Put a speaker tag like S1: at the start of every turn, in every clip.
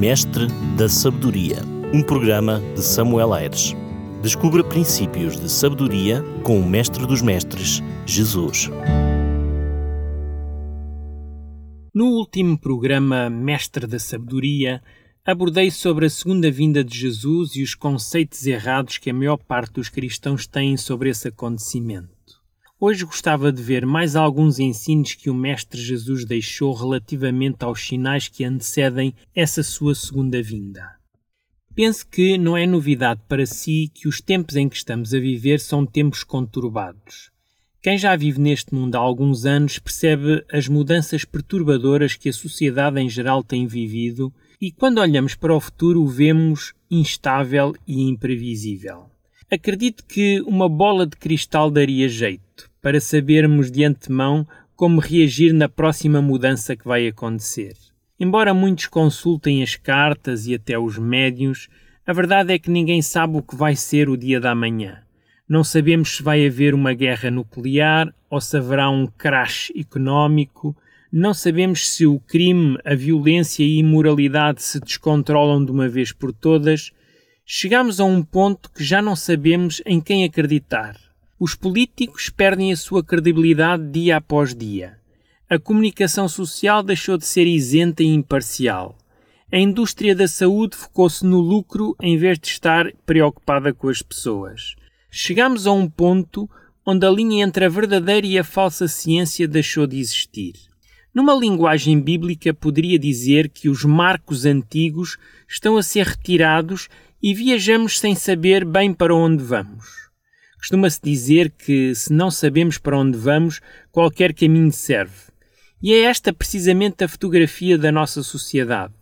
S1: Mestre da Sabedoria, um programa de Samuel Aires. Descubra princípios de sabedoria com o Mestre dos Mestres, Jesus.
S2: No último programa Mestre da Sabedoria, abordei sobre a segunda vinda de Jesus e os conceitos errados que a maior parte dos cristãos têm sobre esse acontecimento. Hoje gostava de ver mais alguns ensinos que o Mestre Jesus deixou relativamente aos sinais que antecedem essa sua segunda vinda. Penso que não é novidade para si que os tempos em que estamos a viver são tempos conturbados. Quem já vive neste mundo há alguns anos percebe as mudanças perturbadoras que a sociedade em geral tem vivido e quando olhamos para o futuro o vemos instável e imprevisível. Acredito que uma bola de cristal daria jeito para sabermos de antemão como reagir na próxima mudança que vai acontecer. Embora muitos consultem as cartas e até os médiuns, a verdade é que ninguém sabe o que vai ser o dia da manhã. Não sabemos se vai haver uma guerra nuclear ou se haverá um crash económico. Não sabemos se o crime, a violência e a imoralidade se descontrolam de uma vez por todas. Chegamos a um ponto que já não sabemos em quem acreditar. Os políticos perdem a sua credibilidade dia após dia. A comunicação social deixou de ser isenta e imparcial. A indústria da saúde focou-se no lucro em vez de estar preocupada com as pessoas. Chegamos a um ponto onde a linha entre a verdadeira e a falsa ciência deixou de existir. Numa linguagem bíblica, poderia dizer que os marcos antigos estão a ser retirados e viajamos sem saber bem para onde vamos. Costuma-se dizer que, se não sabemos para onde vamos, qualquer caminho serve. E é esta precisamente a fotografia da nossa sociedade.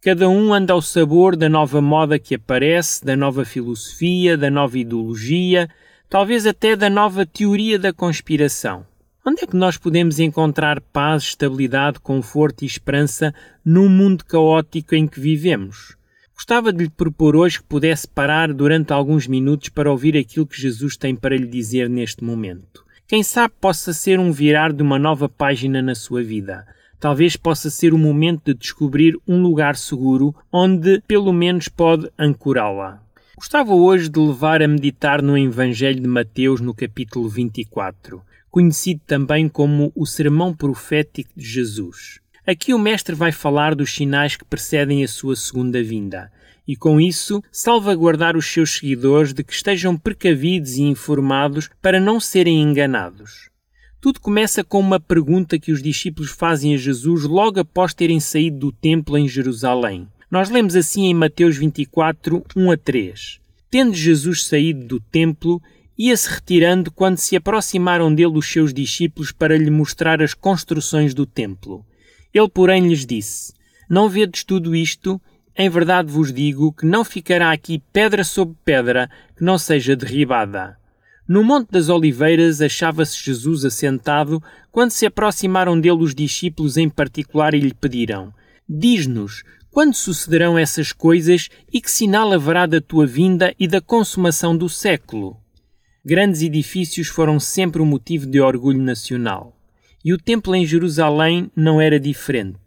S2: Cada um anda ao sabor da nova moda que aparece, da nova filosofia, da nova ideologia, talvez até da nova teoria da conspiração. Onde é que nós podemos encontrar paz, estabilidade, conforto e esperança num mundo caótico em que vivemos? Gostava de lhe propor hoje que pudesse parar durante alguns minutos para ouvir aquilo que Jesus tem para lhe dizer neste momento. Quem sabe possa ser um virar de uma nova página na sua vida. Talvez possa ser o momento de descobrir um lugar seguro onde pelo menos pode ancorá-la. Gostava hoje de levar a meditar no Evangelho de Mateus no capítulo 24, conhecido também como o Sermão Profético de Jesus. Aqui o Mestre vai falar dos sinais que precedem a sua segunda vinda e, com isso, salvaguardar os seus seguidores de que estejam precavidos e informados para não serem enganados. Tudo começa com uma pergunta que os discípulos fazem a Jesus logo após terem saído do templo em Jerusalém. Nós lemos assim em Mateus 24, 1 a 3. Tendo Jesus saído do templo, ia-se retirando quando se aproximaram dele os seus discípulos para lhe mostrar as construções do templo. Ele, porém, lhes disse: Não vedes tudo isto? Em verdade vos digo que não ficará aqui pedra sobre pedra que não seja derribada. No Monte das Oliveiras achava-se Jesus assentado quando se aproximaram dele os discípulos em particular e lhe pediram: Diz-nos, quando sucederão essas coisas e que sinal haverá da tua vinda e da consumação do século? Grandes edifícios foram sempre um motivo de orgulho nacional. E o templo em Jerusalém não era diferente.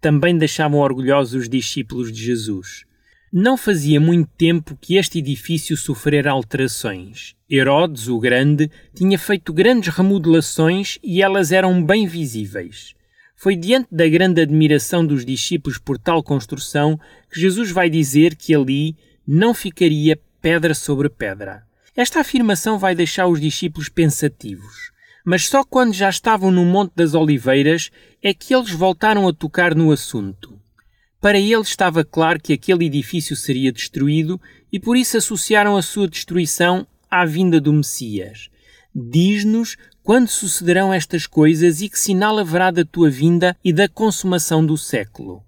S2: Também deixavam orgulhosos os discípulos de Jesus. Não fazia muito tempo que este edifício sofrera alterações. Herodes, o Grande, tinha feito grandes remodelações e elas eram bem visíveis. Foi diante da grande admiração dos discípulos por tal construção que Jesus vai dizer que ali não ficaria pedra sobre pedra. Esta afirmação vai deixar os discípulos pensativos mas só quando já estavam no Monte das Oliveiras é que eles voltaram a tocar no assunto. Para eles estava claro que aquele edifício seria destruído e por isso associaram a sua destruição à vinda do Messias. Diz-nos quando sucederão estas coisas e que sinal haverá da tua vinda e da consumação do século.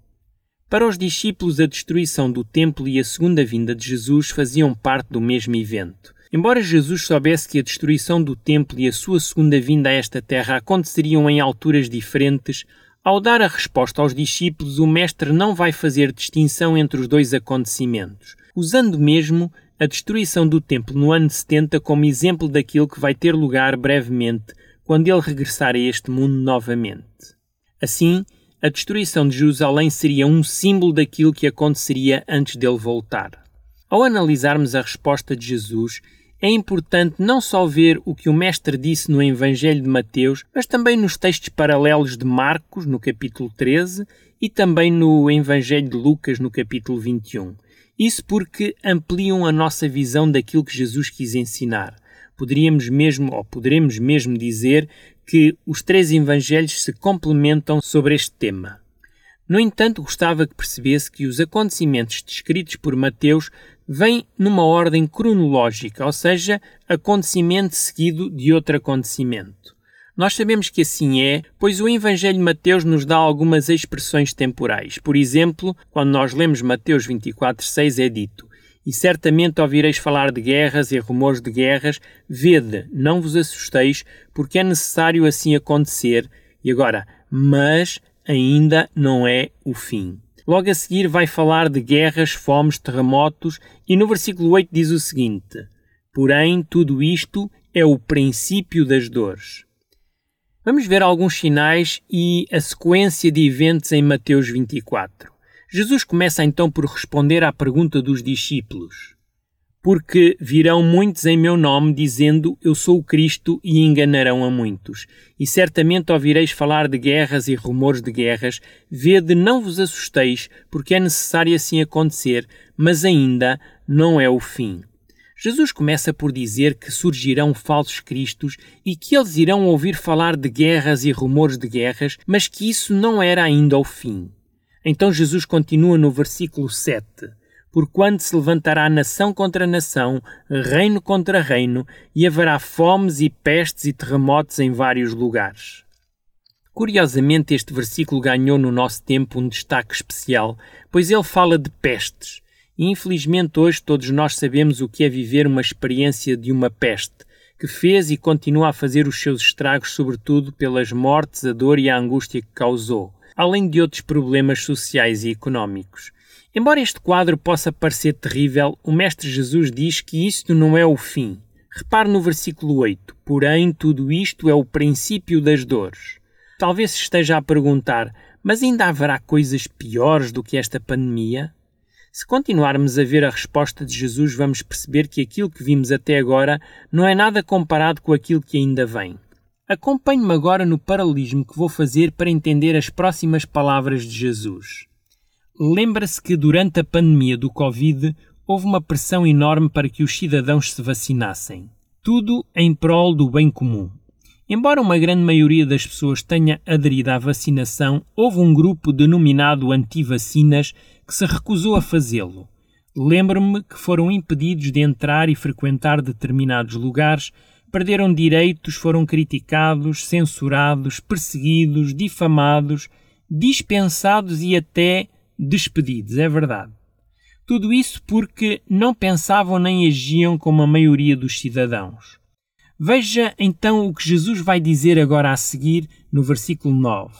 S2: Para os discípulos, a destruição do templo e a segunda vinda de Jesus faziam parte do mesmo evento. Embora Jesus soubesse que a destruição do templo e a sua segunda vinda a esta terra aconteceriam em alturas diferentes, ao dar a resposta aos discípulos, o Mestre não vai fazer distinção entre os dois acontecimentos, usando mesmo a destruição do templo no ano 70 como exemplo daquilo que vai ter lugar brevemente quando ele regressar a este mundo novamente. Assim, a destruição de Jerusalém seria um símbolo daquilo que aconteceria antes dele voltar. Ao analisarmos a resposta de Jesus, é importante não só ver o que o Mestre disse no Evangelho de Mateus, mas também nos textos paralelos de Marcos, no capítulo 13, e também no Evangelho de Lucas, no capítulo 21. Isso porque ampliam a nossa visão daquilo que Jesus quis ensinar. Poderíamos mesmo, ou poderemos mesmo dizer, que os três Evangelhos se complementam sobre este tema. No entanto, gostava que percebesse que os acontecimentos descritos por Mateus vêm numa ordem cronológica, ou seja, acontecimento seguido de outro acontecimento. Nós sabemos que assim é, pois o Evangelho de Mateus nos dá algumas expressões temporais. Por exemplo, quando nós lemos Mateus 24:6 é dito: "E certamente ouvireis falar de guerras e rumores de guerras, vede, não vos assusteis, porque é necessário assim acontecer." E agora, mas ainda não é o fim. Logo a seguir vai falar de guerras, fomes, terremotos e no versículo 8 diz o seguinte: Porém, tudo isto é o princípio das dores. Vamos ver alguns sinais e a sequência de eventos em Mateus 24. Jesus começa então por responder à pergunta dos discípulos porque virão muitos em meu nome, dizendo: Eu sou o Cristo, e enganarão a muitos. E certamente ouvireis falar de guerras e rumores de guerras. Vede, não vos assusteis, porque é necessário assim acontecer, mas ainda não é o fim. Jesus começa por dizer que surgirão falsos cristos e que eles irão ouvir falar de guerras e rumores de guerras, mas que isso não era ainda o fim. Então Jesus continua no versículo 7 porquanto se levantará nação contra nação, reino contra reino, e haverá fomes e pestes e terremotos em vários lugares. Curiosamente, este versículo ganhou no nosso tempo um destaque especial, pois ele fala de pestes. E infelizmente hoje todos nós sabemos o que é viver uma experiência de uma peste, que fez e continua a fazer os seus estragos, sobretudo pelas mortes, a dor e a angústia que causou, além de outros problemas sociais e económicos. Embora este quadro possa parecer terrível, o Mestre Jesus diz que isto não é o fim. Repare no versículo 8: Porém, tudo isto é o princípio das dores. Talvez esteja a perguntar: mas ainda haverá coisas piores do que esta pandemia? Se continuarmos a ver a resposta de Jesus, vamos perceber que aquilo que vimos até agora não é nada comparado com aquilo que ainda vem. Acompanhe-me agora no paralelismo que vou fazer para entender as próximas palavras de Jesus. Lembra-se que durante a pandemia do Covid houve uma pressão enorme para que os cidadãos se vacinassem. Tudo em prol do bem comum. Embora uma grande maioria das pessoas tenha aderido à vacinação, houve um grupo denominado anti-vacinas que se recusou a fazê-lo. Lembro-me que foram impedidos de entrar e frequentar determinados lugares, perderam direitos, foram criticados, censurados, perseguidos, difamados, dispensados e até despedidos, é verdade. Tudo isso porque não pensavam nem agiam como a maioria dos cidadãos. Veja então o que Jesus vai dizer agora a seguir no versículo 9.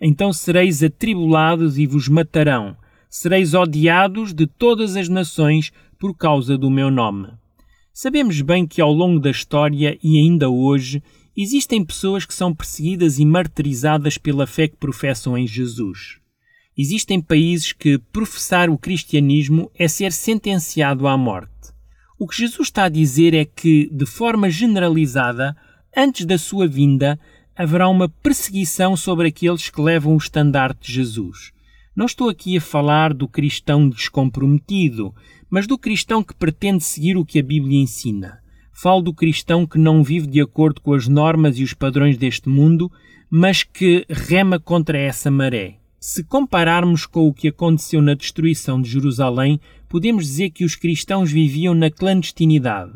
S2: Então sereis atribulados e vos matarão, sereis odiados de todas as nações por causa do meu nome. Sabemos bem que ao longo da história e ainda hoje existem pessoas que são perseguidas e martirizadas pela fé que professam em Jesus. Existem países que professar o cristianismo é ser sentenciado à morte. O que Jesus está a dizer é que, de forma generalizada, antes da sua vinda, haverá uma perseguição sobre aqueles que levam o estandarte de Jesus. Não estou aqui a falar do cristão descomprometido, mas do cristão que pretende seguir o que a Bíblia ensina. Falo do cristão que não vive de acordo com as normas e os padrões deste mundo, mas que rema contra essa maré. Se compararmos com o que aconteceu na destruição de Jerusalém, podemos dizer que os cristãos viviam na clandestinidade,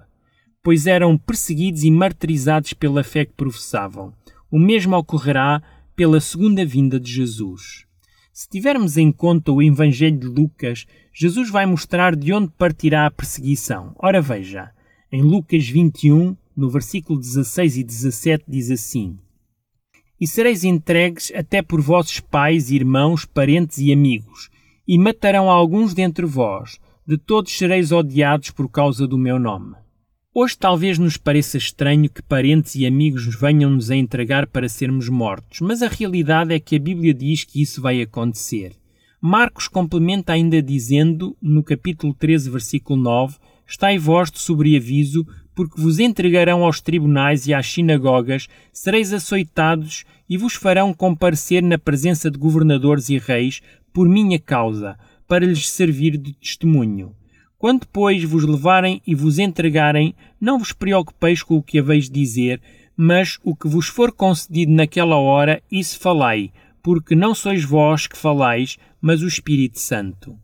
S2: pois eram perseguidos e martirizados pela fé que professavam. O mesmo ocorrerá pela segunda vinda de Jesus. Se tivermos em conta o Evangelho de Lucas, Jesus vai mostrar de onde partirá a perseguição. Ora veja, em Lucas 21, no versículo 16 e 17, diz assim: e sereis entregues até por vossos pais, irmãos, parentes e amigos, e matarão alguns dentre vós, de todos sereis odiados por causa do meu nome. Hoje talvez nos pareça estranho que parentes e amigos nos venham nos a entregar para sermos mortos, mas a realidade é que a Bíblia diz que isso vai acontecer. Marcos complementa ainda dizendo, no capítulo 13, versículo 9, Estai vós de sobreaviso, porque vos entregarão aos tribunais e às sinagogas, sereis açoitados e vos farão comparecer na presença de governadores e reis por minha causa, para lhes servir de testemunho. Quando, pois, vos levarem e vos entregarem, não vos preocupeis com o que haveis de dizer, mas o que vos for concedido naquela hora, isso falai, porque não sois vós que falais, mas o Espírito Santo.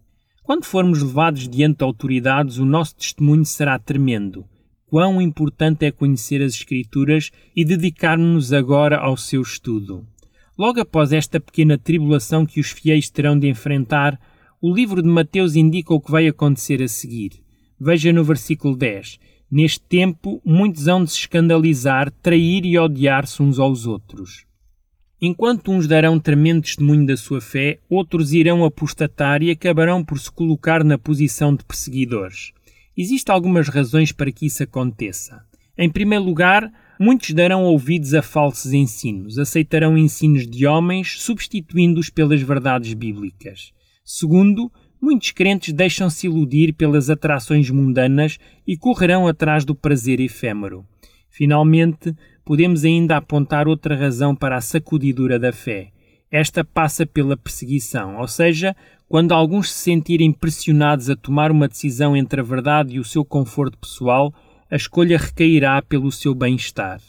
S2: Quando formos levados diante de autoridades, o nosso testemunho será tremendo. Quão importante é conhecer as Escrituras e dedicar-nos agora ao seu estudo. Logo após esta pequena tribulação que os fiéis terão de enfrentar, o livro de Mateus indica o que vai acontecer a seguir. Veja no versículo 10. Neste tempo, muitos hão de se escandalizar, trair e odiar-se uns aos outros. Enquanto uns darão tremendo testemunho da sua fé, outros irão apostatar e acabarão por se colocar na posição de perseguidores. Existem algumas razões para que isso aconteça. Em primeiro lugar, muitos darão ouvidos a falsos ensinos, aceitarão ensinos de homens, substituindo-os pelas verdades bíblicas. Segundo, muitos crentes deixam-se iludir pelas atrações mundanas e correrão atrás do prazer efêmero. Finalmente, podemos ainda apontar outra razão para a sacudidura da fé. Esta passa pela perseguição, ou seja, quando alguns se sentirem pressionados a tomar uma decisão entre a verdade e o seu conforto pessoal, a escolha recairá pelo seu bem-estar.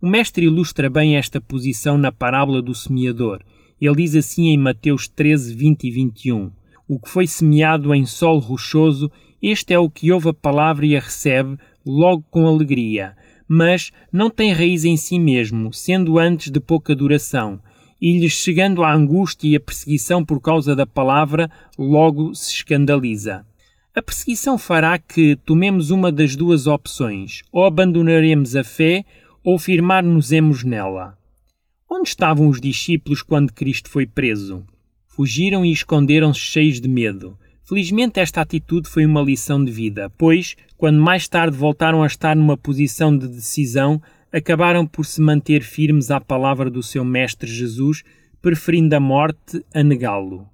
S2: O Mestre ilustra bem esta posição na parábola do semeador, ele diz assim em Mateus 13, 20 e 21: O que foi semeado em solo rochoso, este é o que ouve a palavra e a recebe logo com alegria, mas não tem raiz em si mesmo, sendo antes de pouca duração, e lhes chegando a angústia e a perseguição por causa da palavra, logo se escandaliza. A perseguição fará que tomemos uma das duas opções: ou abandonaremos a fé ou firmar-nos-emos nela. Onde estavam os discípulos quando Cristo foi preso? Fugiram e esconderam-se cheios de medo. Felizmente, esta atitude foi uma lição de vida, pois, quando mais tarde voltaram a estar numa posição de decisão, acabaram por se manter firmes à palavra do seu Mestre Jesus, preferindo a morte a negá-lo.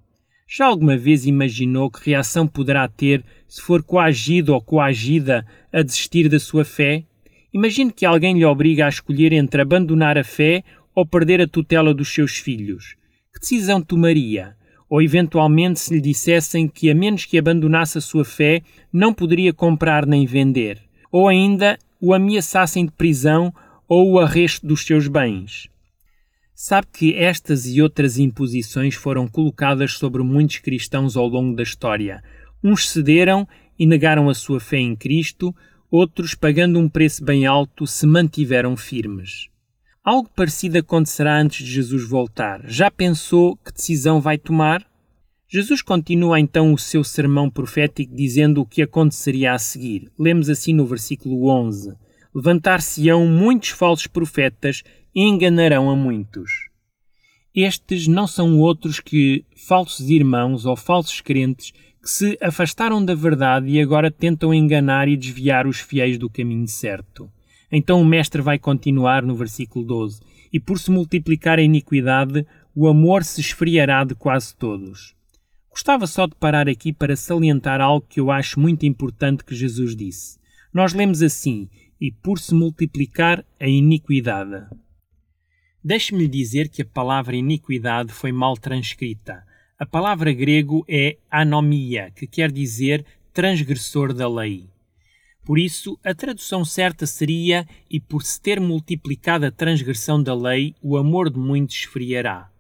S2: Já alguma vez imaginou que reação poderá ter se for coagido ou coagida a desistir da sua fé? Imagine que alguém lhe obriga a escolher entre abandonar a fé ou perder a tutela dos seus filhos? Que decisão tomaria? Ou eventualmente se lhe dissessem que, a menos que abandonasse a sua fé, não poderia comprar nem vender? Ou ainda o ameaçassem de prisão ou o arresto dos seus bens? Sabe que estas e outras imposições foram colocadas sobre muitos cristãos ao longo da história. Uns cederam e negaram a sua fé em Cristo, outros, pagando um preço bem alto, se mantiveram firmes. Algo parecido acontecerá antes de Jesus voltar. Já pensou que decisão vai tomar? Jesus continua então o seu sermão profético dizendo o que aconteceria a seguir. Lemos assim no versículo 11: Levantar-se-ão muitos falsos profetas e enganarão a muitos. Estes não são outros que falsos irmãos ou falsos crentes que se afastaram da verdade e agora tentam enganar e desviar os fiéis do caminho certo. Então o Mestre vai continuar no versículo 12: E por se multiplicar a iniquidade, o amor se esfriará de quase todos. Gostava só de parar aqui para salientar algo que eu acho muito importante que Jesus disse. Nós lemos assim: E por se multiplicar a iniquidade. Deixe-me dizer que a palavra iniquidade foi mal transcrita. A palavra grego é anomia, que quer dizer transgressor da lei. Por isso, a tradução certa seria: E por se ter multiplicado a transgressão da lei, o amor de muitos esfriará.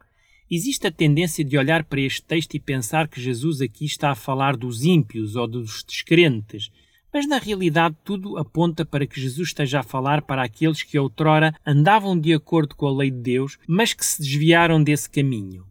S2: Existe a tendência de olhar para este texto e pensar que Jesus aqui está a falar dos ímpios ou dos descrentes, mas na realidade tudo aponta para que Jesus esteja a falar para aqueles que outrora andavam de acordo com a lei de Deus, mas que se desviaram desse caminho.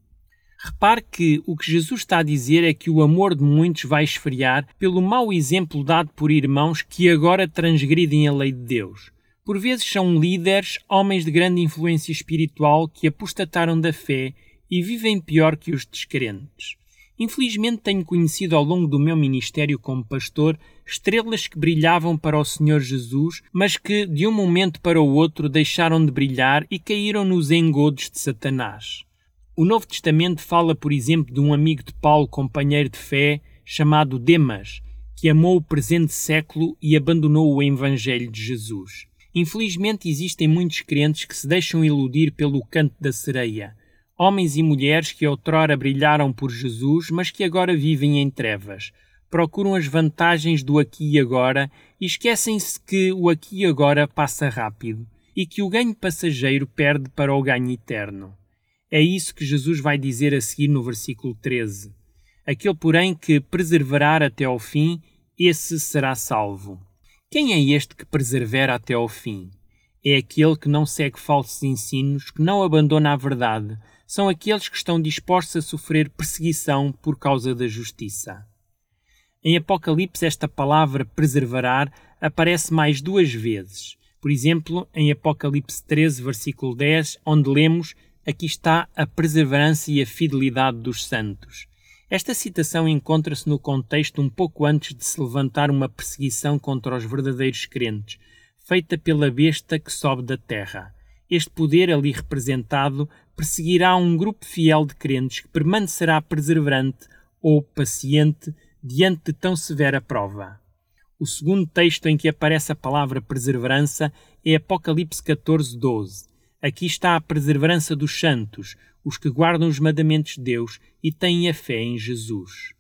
S2: Repare que o que Jesus está a dizer é que o amor de muitos vai esfriar pelo mau exemplo dado por irmãos que agora transgridem a lei de Deus. Por vezes são líderes, homens de grande influência espiritual que apostataram da fé e vivem pior que os descrentes. Infelizmente tenho conhecido ao longo do meu ministério como pastor estrelas que brilhavam para o Senhor Jesus, mas que de um momento para o outro deixaram de brilhar e caíram nos engodos de Satanás. O Novo Testamento fala, por exemplo, de um amigo de Paulo, companheiro de fé, chamado Demas, que amou o presente século e abandonou o Evangelho de Jesus. Infelizmente existem muitos crentes que se deixam iludir pelo canto da sereia, homens e mulheres que outrora brilharam por Jesus, mas que agora vivem em trevas, procuram as vantagens do aqui e agora e esquecem-se que o aqui e agora passa rápido e que o ganho passageiro perde para o ganho eterno. É isso que Jesus vai dizer a seguir no versículo 13. Aquele, porém, que perseverar até ao fim, esse será salvo. Quem é este que persevera até ao fim? É aquele que não segue falsos ensinos, que não abandona a verdade. São aqueles que estão dispostos a sofrer perseguição por causa da justiça. Em Apocalipse, esta palavra preservar aparece mais duas vezes. Por exemplo, em Apocalipse 13, versículo 10, onde lemos aqui está a perseverança e a fidelidade dos santos. Esta citação encontra-se no contexto um pouco antes de se levantar uma perseguição contra os verdadeiros crentes, feita pela besta que sobe da terra. Este poder ali representado perseguirá um grupo fiel de crentes que permanecerá perseverante ou paciente diante de tão severa prova. O segundo texto em que aparece a palavra perseverança é Apocalipse 14, 12. Aqui está a perseverança dos santos, os que guardam os mandamentos de Deus e têm a fé em Jesus.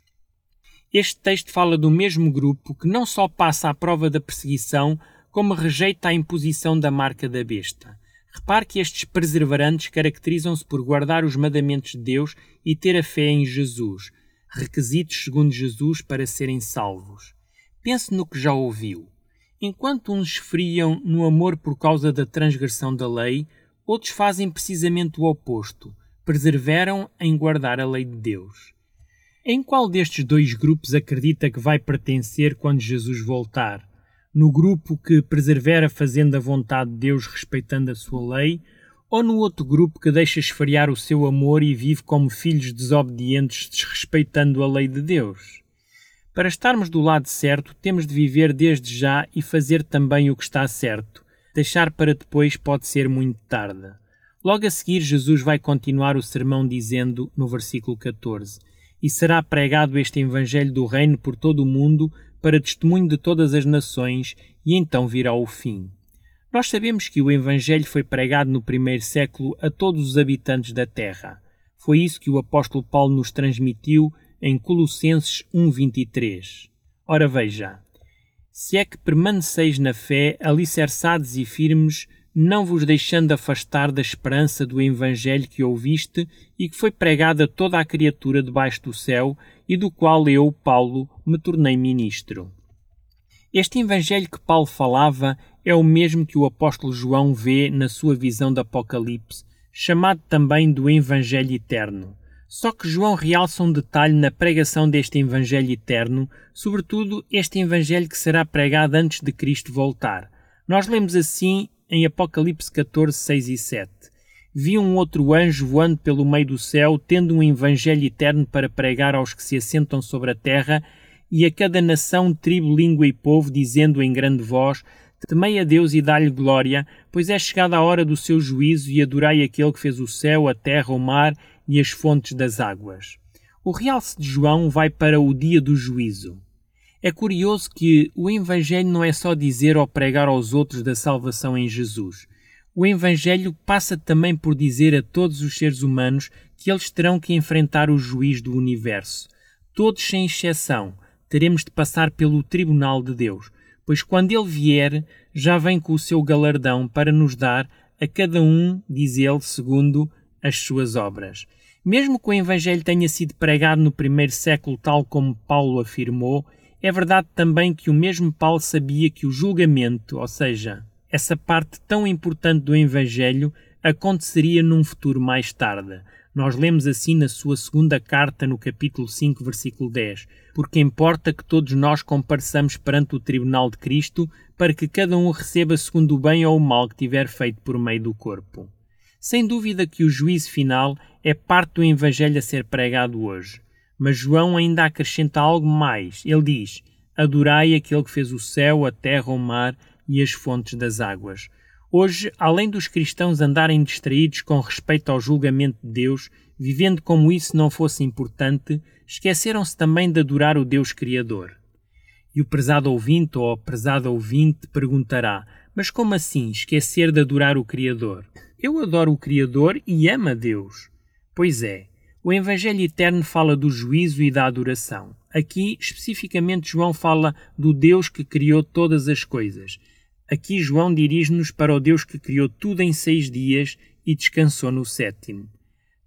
S2: Este texto fala do mesmo grupo que não só passa à prova da perseguição, como rejeita a imposição da marca da besta. Repare que estes perseverantes caracterizam-se por guardar os mandamentos de Deus e ter a fé em Jesus, requisitos segundo Jesus para serem salvos. Pense no que já ouviu. Enquanto uns esfriam no amor por causa da transgressão da lei, Outros fazem precisamente o oposto, perseveram em guardar a lei de Deus. Em qual destes dois grupos acredita que vai pertencer quando Jesus voltar? No grupo que persevera fazendo a vontade de Deus respeitando a sua lei, ou no outro grupo que deixa esfriar o seu amor e vive como filhos desobedientes desrespeitando a lei de Deus? Para estarmos do lado certo, temos de viver desde já e fazer também o que está certo, Deixar para depois pode ser muito tarde. Logo a seguir, Jesus vai continuar o sermão dizendo, no versículo 14: E será pregado este Evangelho do Reino por todo o mundo, para testemunho de todas as nações, e então virá o fim. Nós sabemos que o Evangelho foi pregado no primeiro século a todos os habitantes da terra. Foi isso que o apóstolo Paulo nos transmitiu em Colossenses 1:23. Ora veja, se é que permaneceis na fé, alicerçados e firmes, não vos deixando afastar da esperança do Evangelho que ouviste e que foi pregado a toda a criatura debaixo do céu e do qual eu, Paulo, me tornei ministro. Este Evangelho que Paulo falava é o mesmo que o apóstolo João vê na sua visão do Apocalipse, chamado também do Evangelho Eterno. Só que João realça um detalhe na pregação deste Evangelho eterno, sobretudo este Evangelho que será pregado antes de Cristo voltar. Nós lemos assim em Apocalipse 14, 6 e 7. Vi um outro anjo voando pelo meio do céu, tendo um Evangelho eterno para pregar aos que se assentam sobre a terra, e a cada nação, tribo, língua e povo, dizendo em grande voz: Temei a Deus e dá-lhe glória, pois é chegada a hora do seu juízo, e adorai aquele que fez o céu, a terra, o mar e as fontes das águas. O realce de João vai para o dia do juízo. É curioso que o Evangelho não é só dizer ou pregar aos outros da salvação em Jesus. O Evangelho passa também por dizer a todos os seres humanos que eles terão que enfrentar o juiz do universo. Todos, sem exceção, teremos de passar pelo tribunal de Deus, pois quando ele vier, já vem com o seu galardão para nos dar a cada um, diz ele, segundo as suas obras. Mesmo que o Evangelho tenha sido pregado no primeiro século, tal como Paulo afirmou, é verdade também que o mesmo Paulo sabia que o julgamento, ou seja, essa parte tão importante do Evangelho, aconteceria num futuro mais tarde. Nós lemos assim na sua segunda carta, no capítulo 5, versículo 10: Porque importa que todos nós compareçamos perante o tribunal de Cristo, para que cada um receba segundo o bem ou o mal que tiver feito por meio do corpo. Sem dúvida que o juízo final é parte do Evangelho a ser pregado hoje. Mas João ainda acrescenta algo mais. Ele diz: Adorai aquele que fez o céu, a terra, o mar e as fontes das águas. Hoje, além dos cristãos andarem distraídos com respeito ao julgamento de Deus, vivendo como isso não fosse importante, esqueceram-se também de adorar o Deus Criador. E o prezado ouvinte ou a prezada ouvinte perguntará: Mas como assim esquecer de adorar o Criador? Eu adoro o Criador e amo a Deus. Pois é, o Evangelho Eterno fala do juízo e da adoração. Aqui, especificamente, João fala do Deus que criou todas as coisas. Aqui, João dirige-nos para o Deus que criou tudo em seis dias e descansou no sétimo.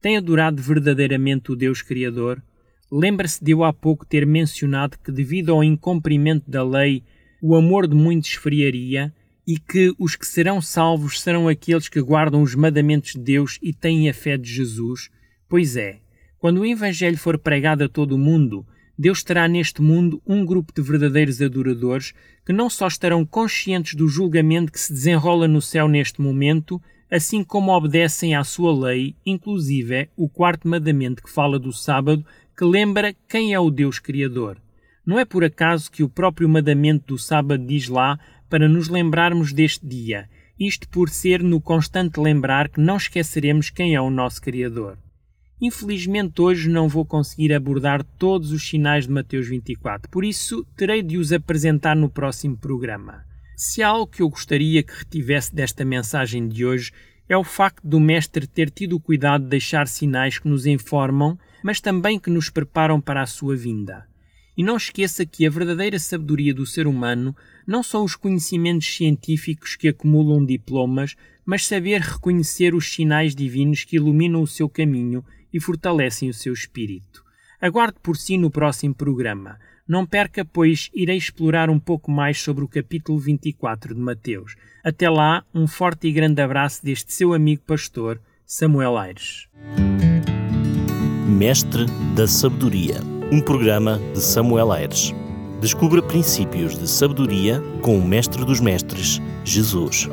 S2: Tem adorado verdadeiramente o Deus Criador? Lembra-se de eu há pouco ter mencionado que, devido ao incumprimento da lei, o amor de muitos esfriaria e que os que serão salvos serão aqueles que guardam os mandamentos de Deus e têm a fé de Jesus? Pois é, quando o Evangelho for pregado a todo o mundo, Deus terá neste mundo um grupo de verdadeiros adoradores que não só estarão conscientes do julgamento que se desenrola no céu neste momento, assim como obedecem à sua lei, inclusive o quarto mandamento que fala do sábado, que lembra quem é o Deus Criador. Não é por acaso que o próprio mandamento do sábado diz lá para nos lembrarmos deste dia, isto por ser no constante lembrar que não esqueceremos quem é o nosso Criador. Infelizmente, hoje não vou conseguir abordar todos os sinais de Mateus 24, por isso terei de os apresentar no próximo programa. Se há algo que eu gostaria que retivesse desta mensagem de hoje é o facto do Mestre ter tido o cuidado de deixar sinais que nos informam, mas também que nos preparam para a sua vinda. E não esqueça que a verdadeira sabedoria do ser humano não são os conhecimentos científicos que acumulam diplomas, mas saber reconhecer os sinais divinos que iluminam o seu caminho e fortalecem o seu espírito. Aguarde por si no próximo programa. Não perca, pois irei explorar um pouco mais sobre o capítulo 24 de Mateus. Até lá, um forte e grande abraço deste seu amigo pastor, Samuel Aires.
S1: Mestre da Sabedoria, um programa de Samuel Aires. Descubra princípios de sabedoria com o Mestre dos Mestres, Jesus.